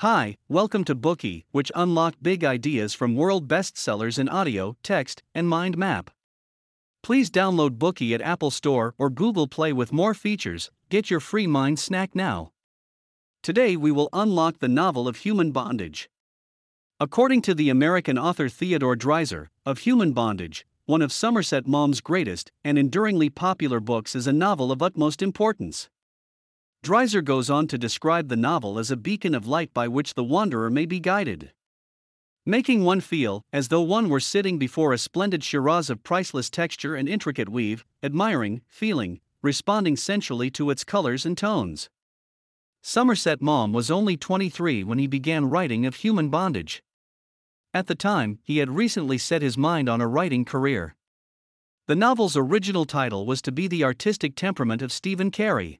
Hi, welcome to Bookey, which unlock big ideas from world bestsellers in audio, text, and mind map. Please download Bookey at Apple Store or Google Play with more features. Get your free mind snack now. Today we will unlock the novel of human bondage. According to the American author Theodore Dreiser, of Human Bondage, one of Somerset Maugham's greatest and enduringly popular books is a novel of utmost importance. Dreiser goes on to describe the novel as a beacon of light by which the wanderer may be guided. Making one feel as though one were sitting before a splendid Shiraz of priceless texture and intricate weave, admiring, feeling, responding sensually to its colors and tones. Somerset Maugham was only 23 when he began writing of human bondage. At the time, he had recently set his mind on a writing career. The novel's original title was to be The Artistic Temperament of Stephen Carey.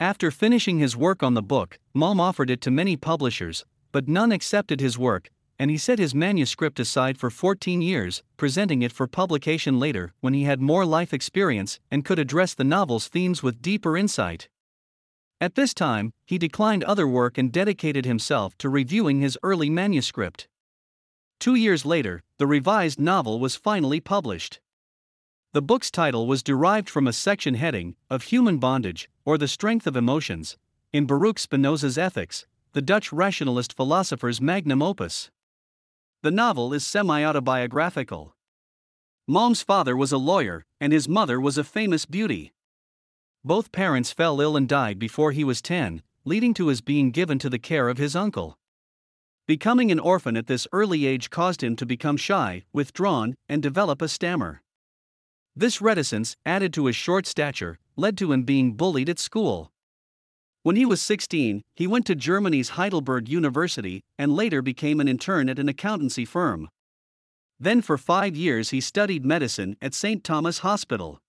After finishing his work on the book, Maugham offered it to many publishers, but none accepted his work, and he set his manuscript aside for 14 years, presenting it for publication later when he had more life experience and could address the novel's themes with deeper insight. At this time, he declined other work and dedicated himself to reviewing his early manuscript. Two years later, the revised novel was finally published. The book's title was derived from a section heading of Human Bondage, or the Strength of Emotions, in Baruch Spinoza's Ethics, the Dutch rationalist philosopher's magnum opus. The novel is semi autobiographical. Maugham's father was a lawyer, and his mother was a famous beauty. Both parents fell ill and died before he was 10, leading to his being given to the care of his uncle. Becoming an orphan at this early age caused him to become shy, withdrawn, and develop a stammer. This reticence, added to his short stature, led to him being bullied at school. When he was 16, he went to Germany's Heidelberg University and later became an intern at an accountancy firm. Then, for five years, he studied medicine at St. Thomas Hospital.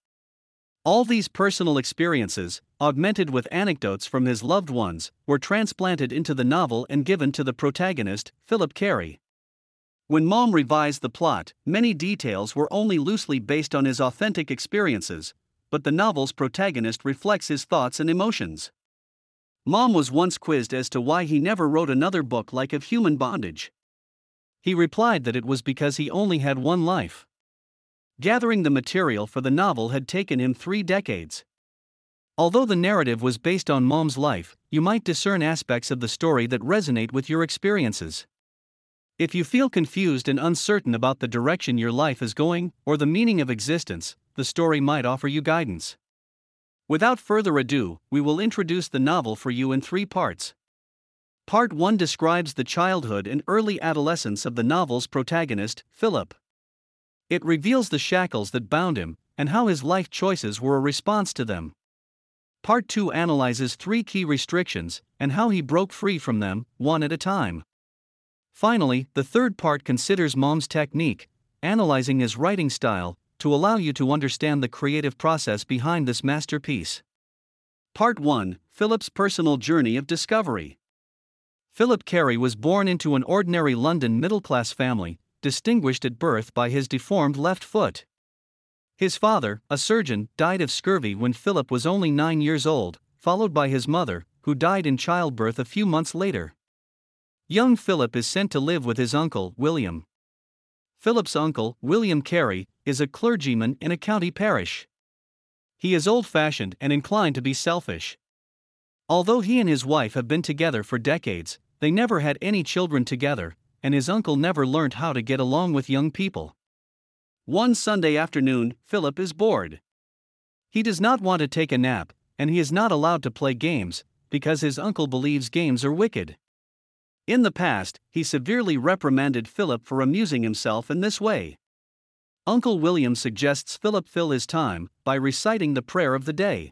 All these personal experiences, augmented with anecdotes from his loved ones, were transplanted into the novel and given to the protagonist, Philip Carey. When Maugham revised the plot, many details were only loosely based on his authentic experiences, but the novel's protagonist reflects his thoughts and emotions. Maugham was once quizzed as to why he never wrote another book like of human bondage. He replied that it was because he only had one life. Gathering the material for the novel had taken him three decades. Although the narrative was based on Maugham's life, you might discern aspects of the story that resonate with your experiences. If you feel confused and uncertain about the direction your life is going or the meaning of existence, the story might offer you guidance. Without further ado, we will introduce the novel for you in three parts. Part 1 describes the childhood and early adolescence of the novel's protagonist, Philip. It reveals the shackles that bound him and how his life choices were a response to them. Part 2 analyzes three key restrictions and how he broke free from them, one at a time. Finally, the third part considers Maugham's technique, analyzing his writing style, to allow you to understand the creative process behind this masterpiece. Part 1 Philip's Personal Journey of Discovery. Philip Carey was born into an ordinary London middle class family, distinguished at birth by his deformed left foot. His father, a surgeon, died of scurvy when Philip was only nine years old, followed by his mother, who died in childbirth a few months later. Young Philip is sent to live with his uncle, William. Philip's uncle, William Carey, is a clergyman in a county parish. He is old fashioned and inclined to be selfish. Although he and his wife have been together for decades, they never had any children together, and his uncle never learned how to get along with young people. One Sunday afternoon, Philip is bored. He does not want to take a nap, and he is not allowed to play games, because his uncle believes games are wicked. In the past, he severely reprimanded Philip for amusing himself in this way. Uncle William suggests Philip fill his time by reciting the prayer of the day.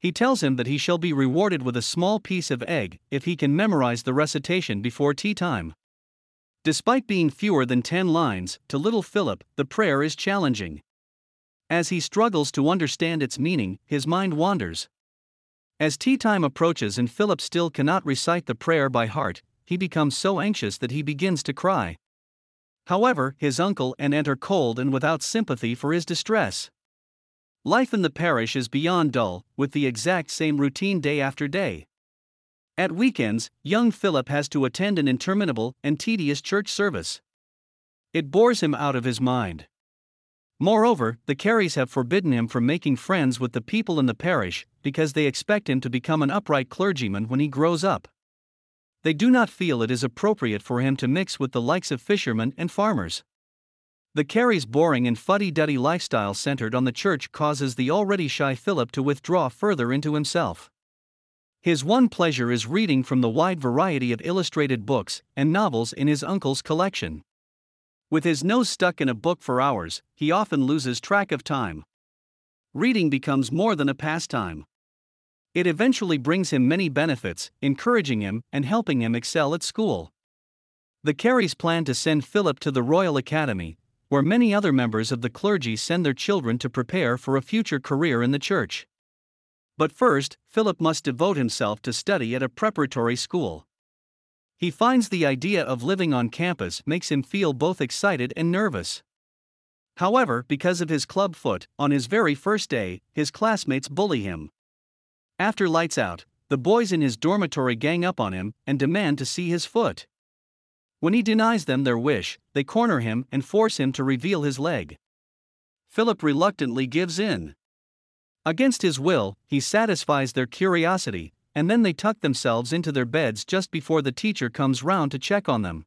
He tells him that he shall be rewarded with a small piece of egg if he can memorize the recitation before tea time. Despite being fewer than 10 lines, to little Philip, the prayer is challenging. As he struggles to understand its meaning, his mind wanders. As tea time approaches and Philip still cannot recite the prayer by heart, he becomes so anxious that he begins to cry. However, his uncle and aunt are cold and without sympathy for his distress. Life in the parish is beyond dull, with the exact same routine day after day. At weekends, young Philip has to attend an interminable and tedious church service. It bores him out of his mind. Moreover, the Careys have forbidden him from making friends with the people in the parish because they expect him to become an upright clergyman when he grows up. They do not feel it is appropriate for him to mix with the likes of fishermen and farmers. The Careys' boring and fuddy duddy lifestyle centered on the church causes the already shy Philip to withdraw further into himself. His one pleasure is reading from the wide variety of illustrated books and novels in his uncle's collection. With his nose stuck in a book for hours, he often loses track of time. Reading becomes more than a pastime. It eventually brings him many benefits, encouraging him and helping him excel at school. The Careys plan to send Philip to the Royal Academy, where many other members of the clergy send their children to prepare for a future career in the church. But first, Philip must devote himself to study at a preparatory school. He finds the idea of living on campus makes him feel both excited and nervous. However, because of his club foot, on his very first day, his classmates bully him. After lights out, the boys in his dormitory gang up on him and demand to see his foot. When he denies them their wish, they corner him and force him to reveal his leg. Philip reluctantly gives in. Against his will, he satisfies their curiosity, and then they tuck themselves into their beds just before the teacher comes round to check on them.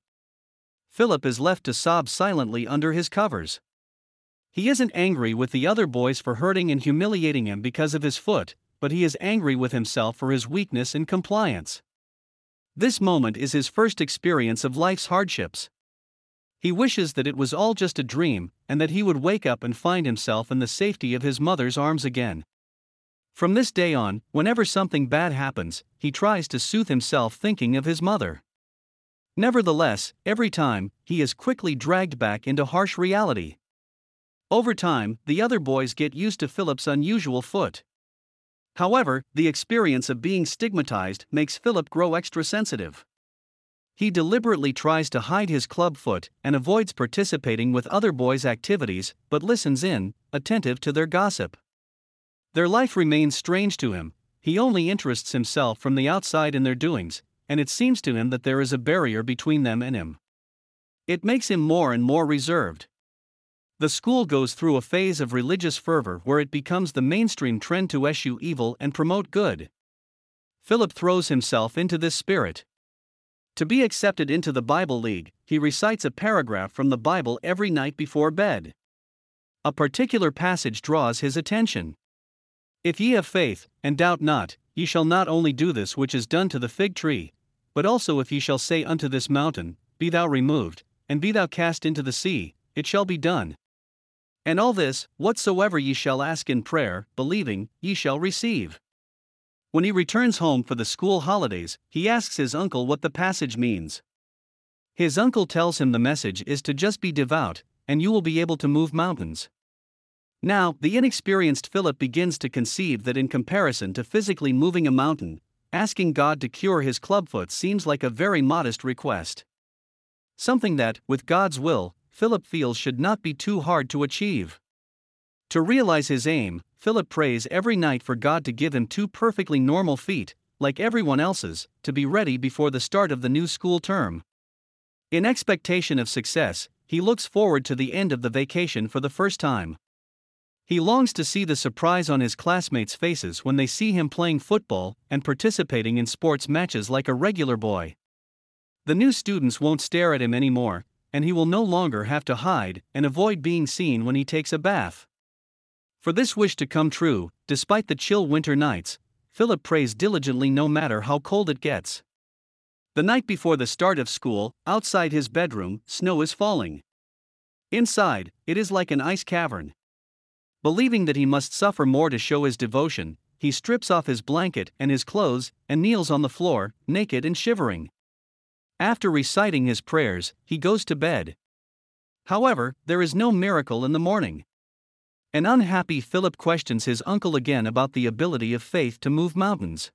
Philip is left to sob silently under his covers. He isn't angry with the other boys for hurting and humiliating him because of his foot, but he is angry with himself for his weakness in compliance. This moment is his first experience of life's hardships. He wishes that it was all just a dream and that he would wake up and find himself in the safety of his mother's arms again. From this day on, whenever something bad happens, he tries to soothe himself thinking of his mother. Nevertheless, every time, he is quickly dragged back into harsh reality. Over time, the other boys get used to Philip's unusual foot. However, the experience of being stigmatized makes Philip grow extra sensitive. He deliberately tries to hide his club foot and avoids participating with other boys' activities, but listens in, attentive to their gossip. Their life remains strange to him, he only interests himself from the outside in their doings, and it seems to him that there is a barrier between them and him. It makes him more and more reserved. The school goes through a phase of religious fervor where it becomes the mainstream trend to eschew evil and promote good. Philip throws himself into this spirit. To be accepted into the Bible League, he recites a paragraph from the Bible every night before bed. A particular passage draws his attention. If ye have faith, and doubt not, ye shall not only do this which is done to the fig tree, but also if ye shall say unto this mountain, Be thou removed, and be thou cast into the sea, it shall be done. And all this, whatsoever ye shall ask in prayer, believing, ye shall receive. When he returns home for the school holidays, he asks his uncle what the passage means. His uncle tells him the message is to just be devout, and you will be able to move mountains. Now, the inexperienced Philip begins to conceive that in comparison to physically moving a mountain, asking God to cure his clubfoot seems like a very modest request. Something that, with God's will, Philip feels should not be too hard to achieve. To realize his aim, Philip prays every night for God to give him two perfectly normal feet, like everyone else's, to be ready before the start of the new school term. In expectation of success, he looks forward to the end of the vacation for the first time. He longs to see the surprise on his classmates' faces when they see him playing football and participating in sports matches like a regular boy. The new students won't stare at him anymore, and he will no longer have to hide and avoid being seen when he takes a bath. For this wish to come true, despite the chill winter nights, Philip prays diligently no matter how cold it gets. The night before the start of school, outside his bedroom, snow is falling. Inside, it is like an ice cavern. Believing that he must suffer more to show his devotion, he strips off his blanket and his clothes and kneels on the floor, naked and shivering. After reciting his prayers, he goes to bed. However, there is no miracle in the morning. An unhappy Philip questions his uncle again about the ability of faith to move mountains.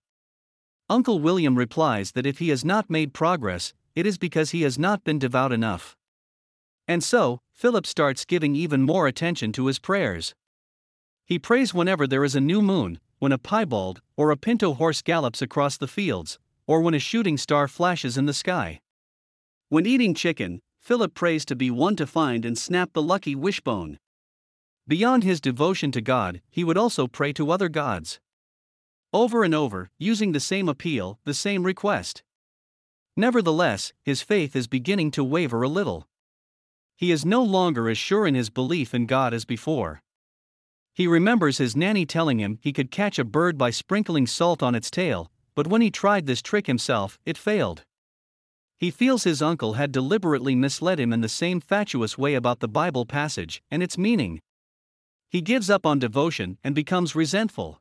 Uncle William replies that if he has not made progress, it is because he has not been devout enough. And so, Philip starts giving even more attention to his prayers. He prays whenever there is a new moon, when a piebald or a pinto horse gallops across the fields, or when a shooting star flashes in the sky. When eating chicken, Philip prays to be one to find and snap the lucky wishbone. Beyond his devotion to God, he would also pray to other gods. Over and over, using the same appeal, the same request. Nevertheless, his faith is beginning to waver a little. He is no longer as sure in his belief in God as before. He remembers his nanny telling him he could catch a bird by sprinkling salt on its tail, but when he tried this trick himself, it failed. He feels his uncle had deliberately misled him in the same fatuous way about the Bible passage and its meaning. He gives up on devotion and becomes resentful.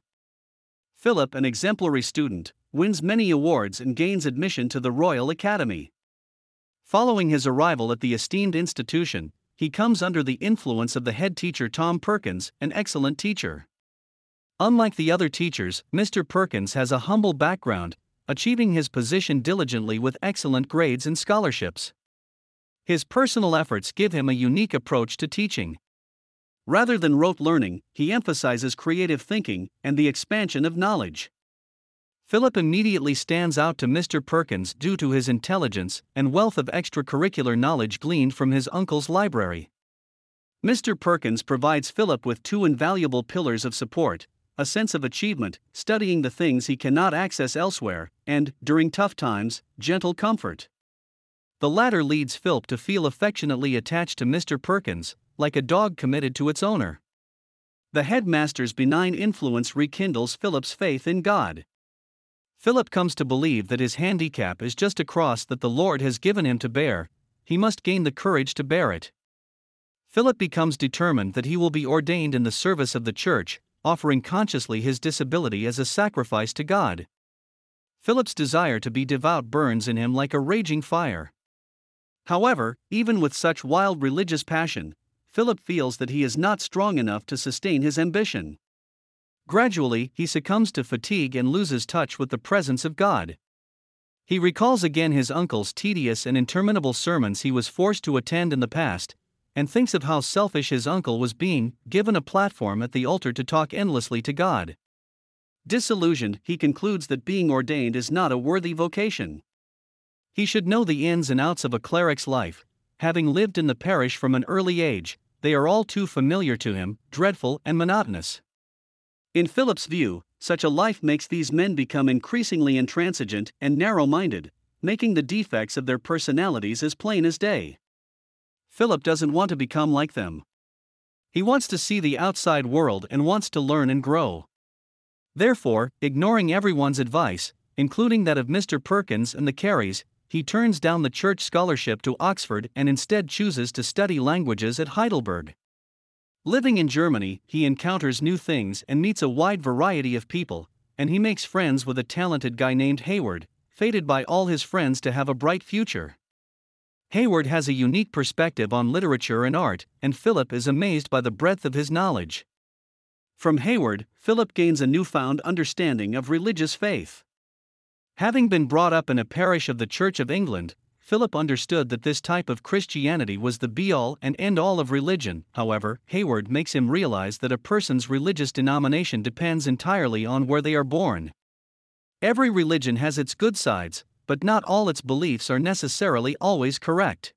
Philip, an exemplary student, wins many awards and gains admission to the Royal Academy. Following his arrival at the esteemed institution, he comes under the influence of the head teacher Tom Perkins, an excellent teacher. Unlike the other teachers, Mr. Perkins has a humble background, achieving his position diligently with excellent grades and scholarships. His personal efforts give him a unique approach to teaching. Rather than rote learning, he emphasizes creative thinking and the expansion of knowledge. Philip immediately stands out to Mr. Perkins due to his intelligence and wealth of extracurricular knowledge gleaned from his uncle's library. Mr. Perkins provides Philip with two invaluable pillars of support a sense of achievement, studying the things he cannot access elsewhere, and, during tough times, gentle comfort. The latter leads Philip to feel affectionately attached to Mr. Perkins, like a dog committed to its owner. The headmaster's benign influence rekindles Philip's faith in God. Philip comes to believe that his handicap is just a cross that the Lord has given him to bear, he must gain the courage to bear it. Philip becomes determined that he will be ordained in the service of the church, offering consciously his disability as a sacrifice to God. Philip's desire to be devout burns in him like a raging fire. However, even with such wild religious passion, Philip feels that he is not strong enough to sustain his ambition. Gradually, he succumbs to fatigue and loses touch with the presence of God. He recalls again his uncle's tedious and interminable sermons he was forced to attend in the past, and thinks of how selfish his uncle was being given a platform at the altar to talk endlessly to God. Disillusioned, he concludes that being ordained is not a worthy vocation. He should know the ins and outs of a cleric's life, having lived in the parish from an early age, they are all too familiar to him, dreadful and monotonous. In Philip's view, such a life makes these men become increasingly intransigent and narrow minded, making the defects of their personalities as plain as day. Philip doesn't want to become like them. He wants to see the outside world and wants to learn and grow. Therefore, ignoring everyone's advice, including that of Mr. Perkins and the Careys, he turns down the church scholarship to Oxford and instead chooses to study languages at Heidelberg. Living in Germany, he encounters new things and meets a wide variety of people, and he makes friends with a talented guy named Hayward, fated by all his friends to have a bright future. Hayward has a unique perspective on literature and art, and Philip is amazed by the breadth of his knowledge. From Hayward, Philip gains a newfound understanding of religious faith. Having been brought up in a parish of the Church of England, Philip understood that this type of Christianity was the be all and end all of religion. However, Hayward makes him realize that a person's religious denomination depends entirely on where they are born. Every religion has its good sides, but not all its beliefs are necessarily always correct.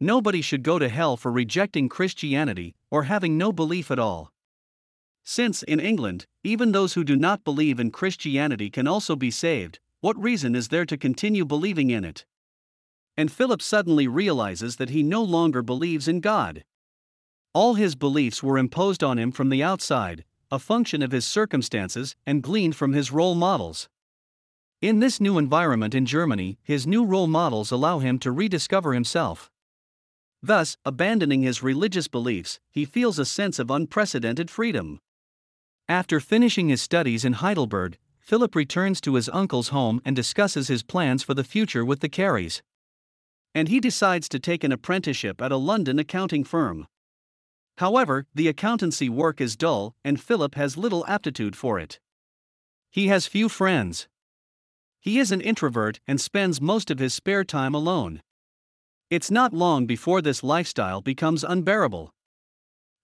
Nobody should go to hell for rejecting Christianity or having no belief at all. Since, in England, even those who do not believe in Christianity can also be saved, what reason is there to continue believing in it? And Philip suddenly realizes that he no longer believes in God. All his beliefs were imposed on him from the outside, a function of his circumstances, and gleaned from his role models. In this new environment in Germany, his new role models allow him to rediscover himself. Thus, abandoning his religious beliefs, he feels a sense of unprecedented freedom. After finishing his studies in Heidelberg, Philip returns to his uncle's home and discusses his plans for the future with the Careys. And he decides to take an apprenticeship at a London accounting firm. However, the accountancy work is dull, and Philip has little aptitude for it. He has few friends. He is an introvert and spends most of his spare time alone. It's not long before this lifestyle becomes unbearable.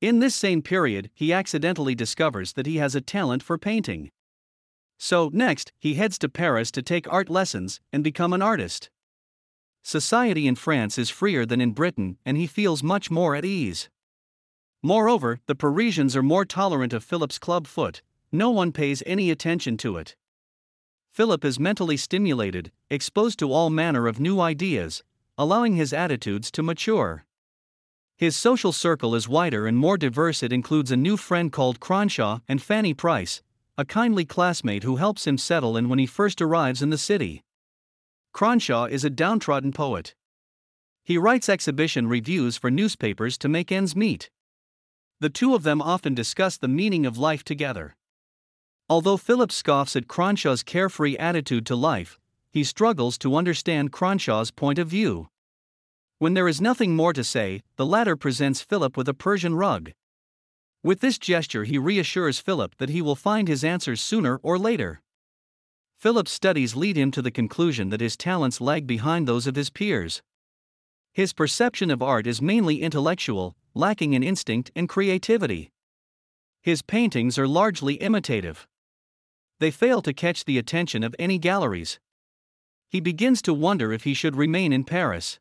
In this same period, he accidentally discovers that he has a talent for painting. So, next, he heads to Paris to take art lessons and become an artist. Society in France is freer than in Britain, and he feels much more at ease. Moreover, the Parisians are more tolerant of Philip's club foot, no one pays any attention to it. Philip is mentally stimulated, exposed to all manner of new ideas, allowing his attitudes to mature. His social circle is wider and more diverse. It includes a new friend called Cronshaw and Fanny Price, a kindly classmate who helps him settle in when he first arrives in the city. Cronshaw is a downtrodden poet. He writes exhibition reviews for newspapers to make ends meet. The two of them often discuss the meaning of life together. Although Philip scoffs at Cronshaw's carefree attitude to life, he struggles to understand Cronshaw's point of view. When there is nothing more to say, the latter presents Philip with a Persian rug. With this gesture, he reassures Philip that he will find his answers sooner or later. Philip's studies lead him to the conclusion that his talents lag behind those of his peers. His perception of art is mainly intellectual, lacking in instinct and creativity. His paintings are largely imitative. They fail to catch the attention of any galleries. He begins to wonder if he should remain in Paris.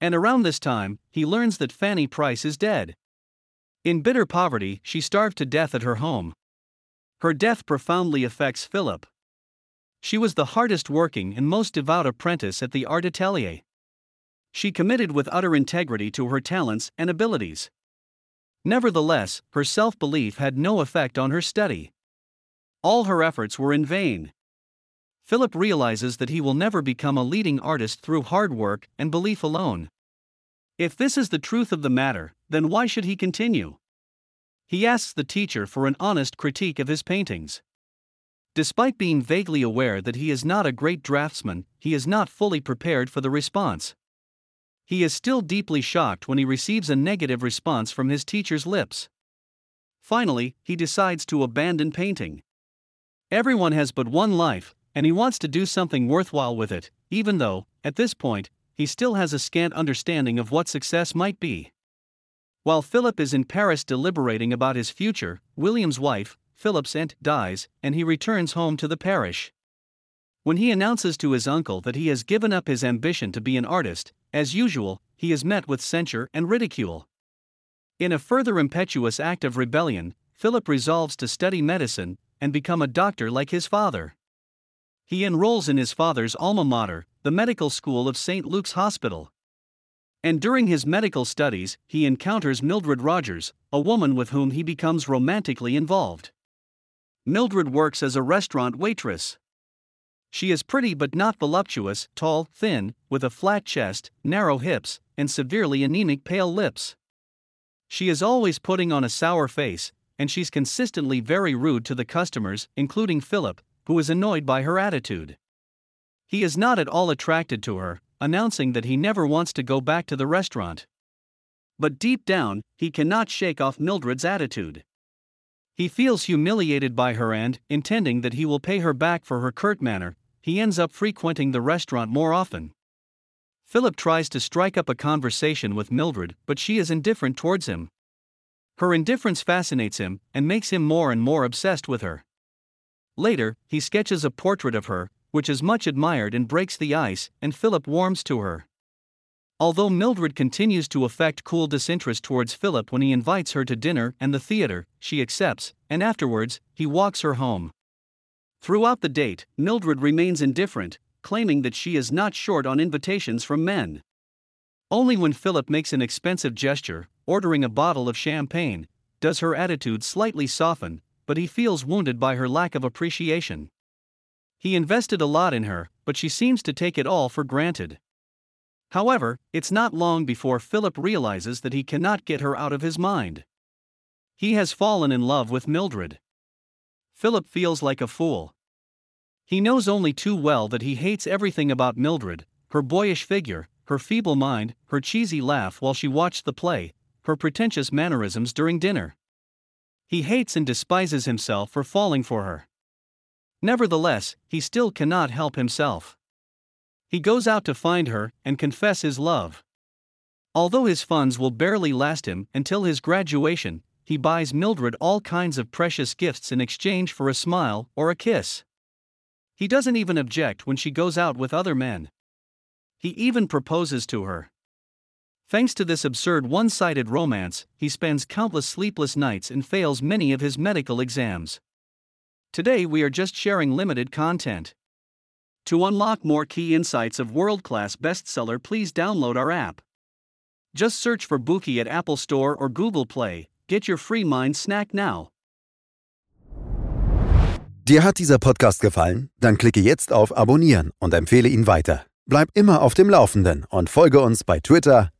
And around this time, he learns that Fanny Price is dead. In bitter poverty, she starved to death at her home. Her death profoundly affects Philip. She was the hardest working and most devout apprentice at the art atelier. She committed with utter integrity to her talents and abilities. Nevertheless, her self belief had no effect on her study. All her efforts were in vain. Philip realizes that he will never become a leading artist through hard work and belief alone. If this is the truth of the matter, then why should he continue? He asks the teacher for an honest critique of his paintings. Despite being vaguely aware that he is not a great draftsman, he is not fully prepared for the response. He is still deeply shocked when he receives a negative response from his teacher's lips. Finally, he decides to abandon painting. Everyone has but one life, and he wants to do something worthwhile with it, even though, at this point, he still has a scant understanding of what success might be. While Philip is in Paris deliberating about his future, William's wife, Philip's aunt, dies, and he returns home to the parish. When he announces to his uncle that he has given up his ambition to be an artist, as usual, he is met with censure and ridicule. In a further impetuous act of rebellion, Philip resolves to study medicine and become a doctor like his father. He enrolls in his father's alma mater, the medical school of St. Luke's Hospital. And during his medical studies, he encounters Mildred Rogers, a woman with whom he becomes romantically involved. Mildred works as a restaurant waitress. She is pretty but not voluptuous, tall, thin, with a flat chest, narrow hips, and severely anemic pale lips. She is always putting on a sour face, and she's consistently very rude to the customers, including Philip, who is annoyed by her attitude. He is not at all attracted to her, announcing that he never wants to go back to the restaurant. But deep down, he cannot shake off Mildred's attitude. He feels humiliated by her and, intending that he will pay her back for her curt manner, he ends up frequenting the restaurant more often. Philip tries to strike up a conversation with Mildred, but she is indifferent towards him. Her indifference fascinates him and makes him more and more obsessed with her. Later, he sketches a portrait of her, which is much admired and breaks the ice, and Philip warms to her. Although Mildred continues to affect cool disinterest towards Philip when he invites her to dinner and the theater, she accepts, and afterwards, he walks her home. Throughout the date, Mildred remains indifferent, claiming that she is not short on invitations from men. Only when Philip makes an expensive gesture, ordering a bottle of champagne, does her attitude slightly soften, but he feels wounded by her lack of appreciation. He invested a lot in her, but she seems to take it all for granted. However, it's not long before Philip realizes that he cannot get her out of his mind. He has fallen in love with Mildred. Philip feels like a fool. He knows only too well that he hates everything about Mildred her boyish figure, her feeble mind, her cheesy laugh while she watched the play, her pretentious mannerisms during dinner. He hates and despises himself for falling for her. Nevertheless, he still cannot help himself. He goes out to find her and confess his love. Although his funds will barely last him until his graduation, he buys Mildred all kinds of precious gifts in exchange for a smile or a kiss. He doesn't even object when she goes out with other men. He even proposes to her. Thanks to this absurd one sided romance, he spends countless sleepless nights and fails many of his medical exams. Today we are just sharing limited content. To unlock more key insights of world class bestseller, please download our app. Just search for Bookey at Apple Store or Google Play. Get your free mind snack now. Dir hat dieser Podcast gefallen? Dann klicke jetzt auf Abonnieren und empfehle ihn weiter. Bleib immer auf dem Laufenden und folge uns bei Twitter,